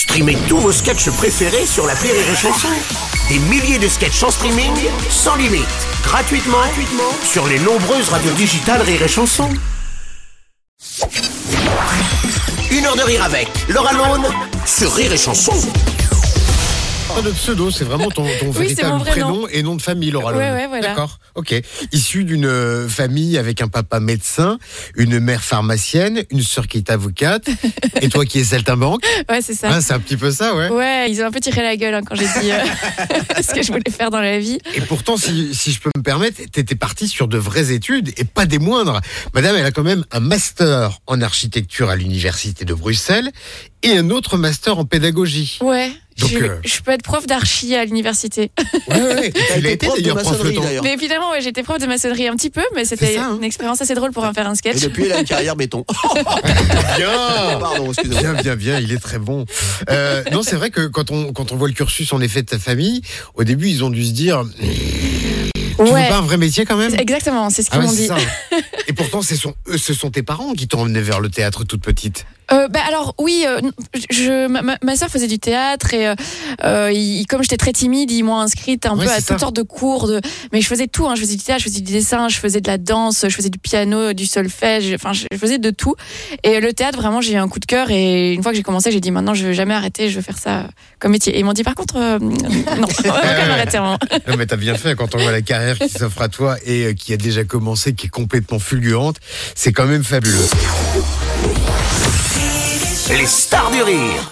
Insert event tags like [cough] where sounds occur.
Streamez tous vos sketchs préférés sur la Rire et Chanson. Des milliers de sketchs en streaming, sans limite, gratuitement, sur les nombreuses radios digitales Rire et Chanson. Une heure de rire avec Laura Lone sur Rire et Chanson. Pas de pseudo, c'est vraiment ton, ton Oui, c'est véritable vrai prénom nom. et nom de famille, Laura Ouais, ouais, voilà. D'accord, ok. Issu d'une euh, famille avec un papa médecin, une mère pharmacienne, une sœur qui est avocate, [laughs] et toi qui es saltimbanque. Ouais, c'est ça. Hein, c'est un petit peu ça, ouais. Ouais, ils ont un peu tiré la gueule hein, quand j'ai dit euh, [laughs] ce que je voulais faire dans la vie. Et pourtant, si, si je peux me permettre, t'étais partie sur de vraies études et pas des moindres. Madame, elle a quand même un master en architecture à l'université de Bruxelles et un autre master en pédagogie. Ouais. Donc, je, euh, je peux être prof d'archi à l'université. Ouais, ouais. Et [laughs] T'as tu l'as été été prof de d'ailleurs prof maçonnerie le temps. d'ailleurs. Mais évidemment, ouais, j'étais prof de maçonnerie un petit peu, mais c'était hein. une expérience assez drôle pour en faire un Et sketch. depuis, il a une carrière béton. [laughs] Bien Pardon, excusez-moi. Bien, bien, bien, il est très bon. Euh, non, c'est vrai que quand on, quand on voit le cursus en effet de ta famille, au début, ils ont dû se dire Tu veux Ouais. pas un vrai métier quand même? Exactement, c'est ce qu'ils Ah ouais, m'ont dit. ça. [laughs] Et pourtant, ce sont, eux, ce sont tes parents qui t'ont emmené vers le théâtre toute petite. Euh, bah alors oui, euh, je, ma, ma- soeur faisait du théâtre et euh, euh, il- comme j'étais très timide, ils m'ont inscrite un peu à toutes sortes de cours. De, mais je faisais tout, hein, je faisais du théâtre, je faisais du dessin, je faisais de la danse, je faisais du piano, du solfège, enfin je, je faisais de tout. Et le théâtre, vraiment, j'ai eu un coup de cœur et une fois que j'ai commencé, j'ai dit maintenant je veux jamais arrêter, je veux faire ça comme métier. Et ils m'ont dit par contre euh, non, [laughs] [laughs] hein. Non, mais t'as bien fait quand on voit la carrière qui s'offre à toi et euh, qui a déjà commencé, qui est complètement fulgurante. C'est quand même fabuleux. Les stars du rire